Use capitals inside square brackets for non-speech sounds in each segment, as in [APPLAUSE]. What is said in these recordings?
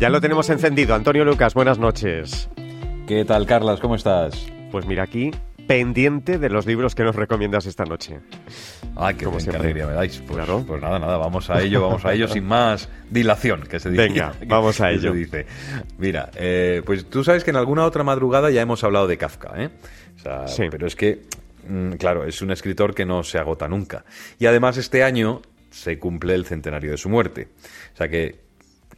Ya lo tenemos encendido. Antonio Lucas, buenas noches. ¿Qué tal, Carlas? ¿Cómo estás? Pues mira aquí, pendiente de los libros que nos recomiendas esta noche. Ah, qué, bien, qué alegría me dais. Pues, pues, nada, nada, vamos a ello, vamos a ello sin más dilación, que se dice. Venga, [LAUGHS] vamos a ello. dice. Mira, eh, pues tú sabes que en alguna otra madrugada ya hemos hablado de Kafka, ¿eh? sí. Pero es que, mm, claro, es un escritor que no se agota nunca. Y además este año se cumple el centenario de su muerte. O sea que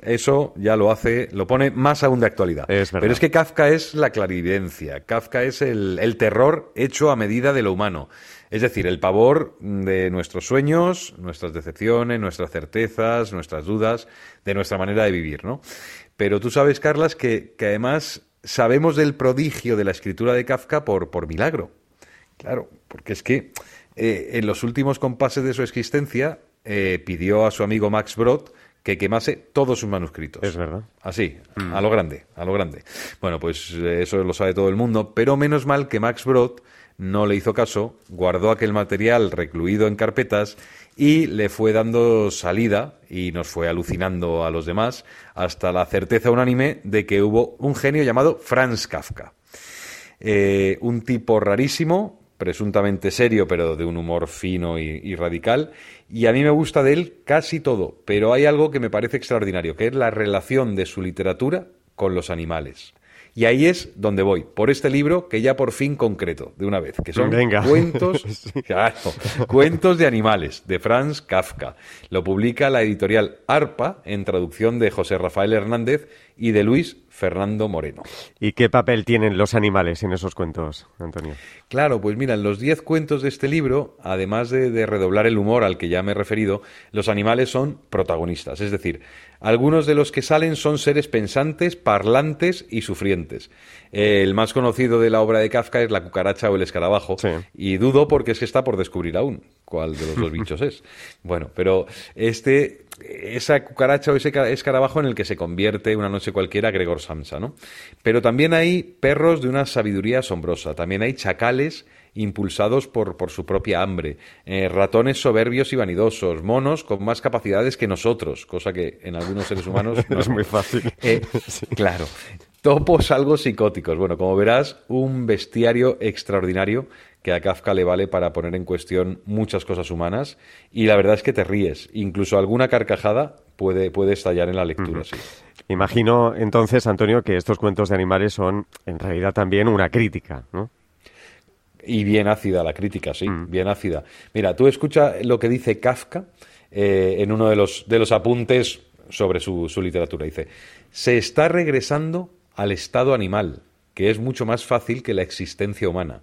eso ya lo hace, lo pone más aún de actualidad. Pero es que Kafka es la clarividencia, Kafka es el, terror hecho a medida de lo humano. Es decir, el pavor de nuestros sueños, nuestras decepciones, nuestras certezas, nuestras dudas, de nuestra manera de vivir, ¿no? Pero tú sabes, Carlas, que, además sabemos del prodigio de la escritura de Kafka por, por milagro. Claro, porque es que eh, en los últimos compases de su existencia eh, pidió a su amigo Max Brod que quemase todos sus manuscritos. Es verdad. Así, a lo grande, a lo grande. Bueno, pues eh, eso lo sabe todo el mundo, pero menos mal que Max Brod no le hizo caso, guardó aquel material recluido en carpetas y le fue dando salida y nos fue alucinando a los demás hasta la certeza unánime de que hubo un genio llamado Franz Kafka. Eh, un tipo rarísimo, presuntamente serio, pero de un humor fino y, radical. Y a mí me gusta de él casi todo, pero hay algo que me parece extraordinario, que es la relación de su literatura con los animales. Y ahí es donde voy, por este libro que ya por fin concreto, de una vez, que son cuentos, [LAUGHS] cuentos de animales, de Franz Kafka. Lo publica la editorial ARPA, en traducción de José Rafael Hernández y de Luis Fernando Moreno. ¿Y qué papel tienen los animales en esos cuentos, Antonio? Claro, pues mira, en los diez cuentos de este libro, además de, redoblar el humor al que ya me he referido, los animales son protagonistas. Es decir, algunos de los que salen son seres pensantes, parlantes y sufrientes. el más conocido de la obra de Kafka es la cucaracha o el escarabajo, y dudo porque es que está por descubrir aún cuál de los dos bichos es. Bueno, pero este, esa cucaracha o ese escarabajo en el que se convierte una noche cualquiera Gregor Samsa, ¿no? Pero también hay perros de una sabiduría asombrosa, también hay chacales impulsados por, por su propia hambre, eh, ratones soberbios y vanidosos, monos con más capacidades que nosotros, cosa que en algunos seres humanos [LAUGHS] no es muy fácil. Eh, claro. Topos algo psicóticos. Bueno, como verás, un bestiario extraordinario que a Kafka le vale para poner en cuestión muchas cosas humanas y la verdad es que te ríes. Incluso alguna carcajada puede, puede estallar en la lectura. sí. Imagino entonces, Antonio, que estos cuentos de animales son en realidad también una crítica, ¿no? Y bien ácida la crítica, sí, mm. bien ácida. Mira, tú escucha lo que dice Kafka eh, en uno de los, de los apuntes sobre su, su literatura. Dice, se está regresando al estado animal, que es mucho más fácil que la existencia humana.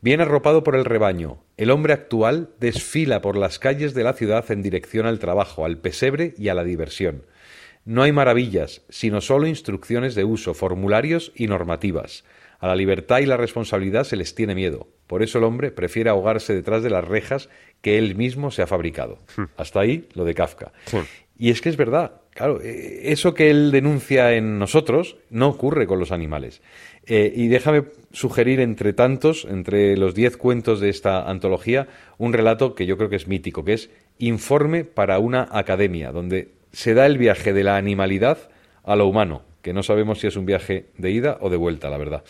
Bien arropado por el rebaño, el hombre actual desfila por las calles de la ciudad en dirección al trabajo, al pesebre y a la diversión. No hay maravillas, sino solo instrucciones de uso, formularios y normativas. A la libertad y la responsabilidad se les tiene miedo. Por eso el hombre prefiere ahogarse detrás de las rejas que él mismo se ha fabricado. Hmm. Hasta ahí lo de Kafka. Y es que es verdad. Claro, eh, eso que él denuncia en nosotros no ocurre con los animales. Eh, y déjame sugerir entre tantos, entre los diez cuentos de esta antología, un relato que yo creo que es mítico, que es Informe para una academia, donde se da el viaje de la animalidad a lo humano, que no sabemos si es un viaje de ida o de vuelta, la verdad.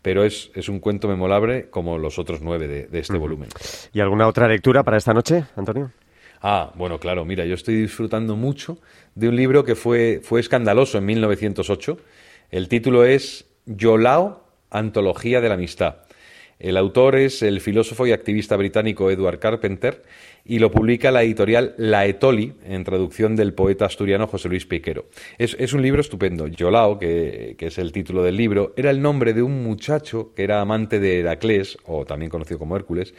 Pero es, es un cuento memorable como los otros nueve de, este volumen. ¿Y alguna otra lectura para esta noche, Antonio? Ah, bueno, claro, mira, yo estoy disfrutando mucho de un libro que fue, fue escandaloso en 1908. El título es Yolao, Antología de la Amistad. El autor es el filósofo y activista británico Edward Carpenter y lo publica la editorial La Etoli, en traducción del poeta asturiano José Luis Piquero. Es, un libro estupendo. Yolao, que, que, es el título del libro, era el nombre de un muchacho que era amante de Heracles, o también conocido como Hércules,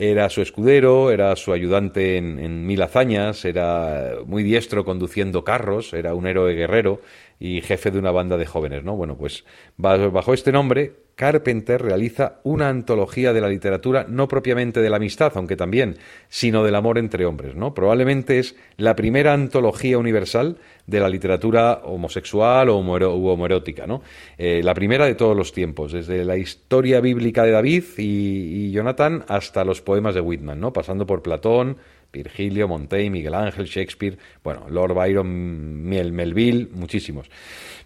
era su escudero, era su ayudante en, mil hazañas, era muy diestro conduciendo carros, era un héroe guerrero y jefe de una banda de jóvenes, ¿no? Bueno, pues bajo este nombre, Carpenter realiza una antología de la literatura, no propiamente de la amistad, aunque también, sino del amor entre hombres, ¿no? Probablemente es la primera antología universal de la literatura homosexual o homoerótica, ¿no? Eh, la primera de todos los tiempos, desde la historia bíblica de David y, y Jonathan hasta los poemas de Whitman, ¿no? Pasando por Platón, Virgilio, Montaigne, Miguel Ángel, Shakespeare, bueno, Lord Byron, Miel Melville, muchísimos.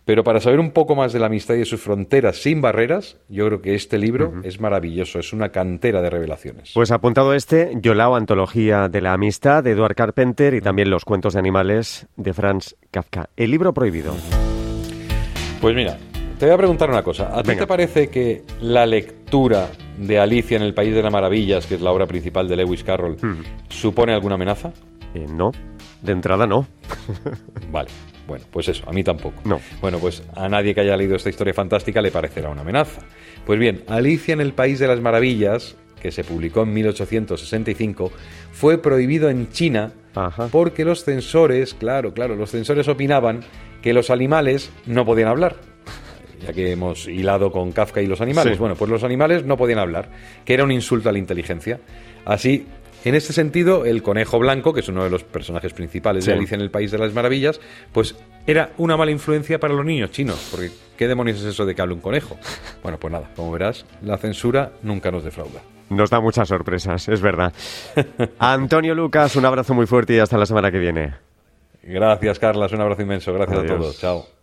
Pero para saber un poco más de la amistad y de sus fronteras sin barreras, yo creo que este libro es maravilloso, es una cantera de revelaciones. Pues apuntado este, Yolao, Antología de la Amistad, de Edward Carpenter y también Los Cuentos de Animales de Franz Kafka. El libro prohibido. Pues mira, te voy a preguntar una cosa. ¿A ti te parece que la lectura de Alicia en el País de las Maravillas, que es la obra principal de Lewis Carroll, supone alguna amenaza? Eh, no, de entrada no. [LAUGHS] vale. Bueno, pues eso, a mí tampoco. No. Bueno, pues a nadie que haya leído esta historia fantástica le parecerá una amenaza. Pues bien, Alicia en el País de las Maravillas, que se publicó en 1865, fue prohibido en China porque los censores, claro, claro, los censores opinaban que los animales no podían hablar. Ya que hemos hilado con Kafka y los animales. Bueno, pues los animales no podían hablar, que era un insulto a la inteligencia. Así, en este sentido, el conejo blanco, que es uno de los personajes principales de Alicia en el País de las Maravillas, pues era una mala influencia para los niños chinos, porque ¿qué demonios es eso de que hable un conejo? Bueno, pues nada, como verás, la censura nunca nos defrauda. Nos da muchas sorpresas, es verdad. [LAUGHS] Antonio Lucas, un abrazo muy fuerte y hasta la semana que viene. Gracias, Carlas, un abrazo inmenso. Gracias a todos. Chao.